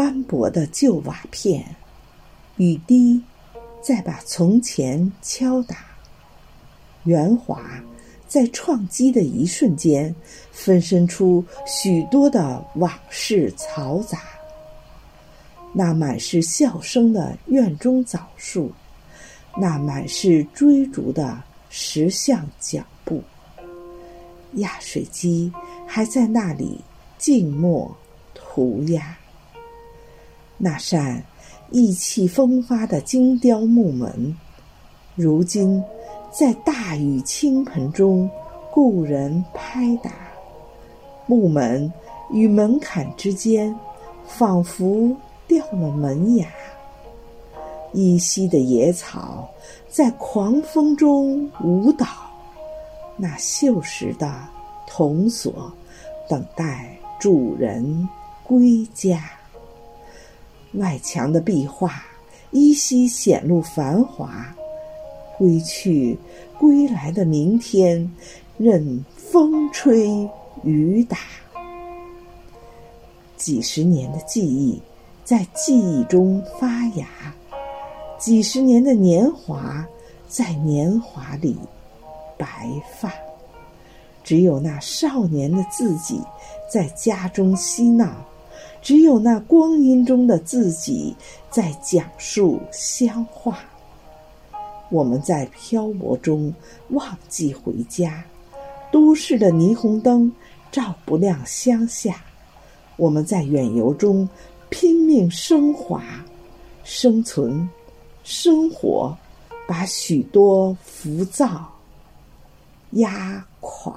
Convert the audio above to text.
斑驳的旧瓦片，雨滴在把从前敲打，圆滑在撞击的一瞬间，分身出许多的往事嘈杂。那满是笑声的院中枣树，那满是追逐的石像脚步，压水机还在那里静默涂鸦。那扇意气风发的精雕木门，如今在大雨倾盆中故人拍打。木门与门槛之间，仿佛掉了门牙。依稀的野草在狂风中舞蹈。那锈蚀的铜锁，等待主人归家。外墙的壁画依稀显露繁华，归去归来的明天，任风吹雨打。几十年的记忆在记忆中发芽，几十年的年华在年华里白发。只有那少年的自己在家中嬉闹。只有那光阴中的自己在讲述乡话。我们在漂泊中忘记回家，都市的霓虹灯照不亮乡下。我们在远游中拼命升华，生存、生活，把许多浮躁压垮。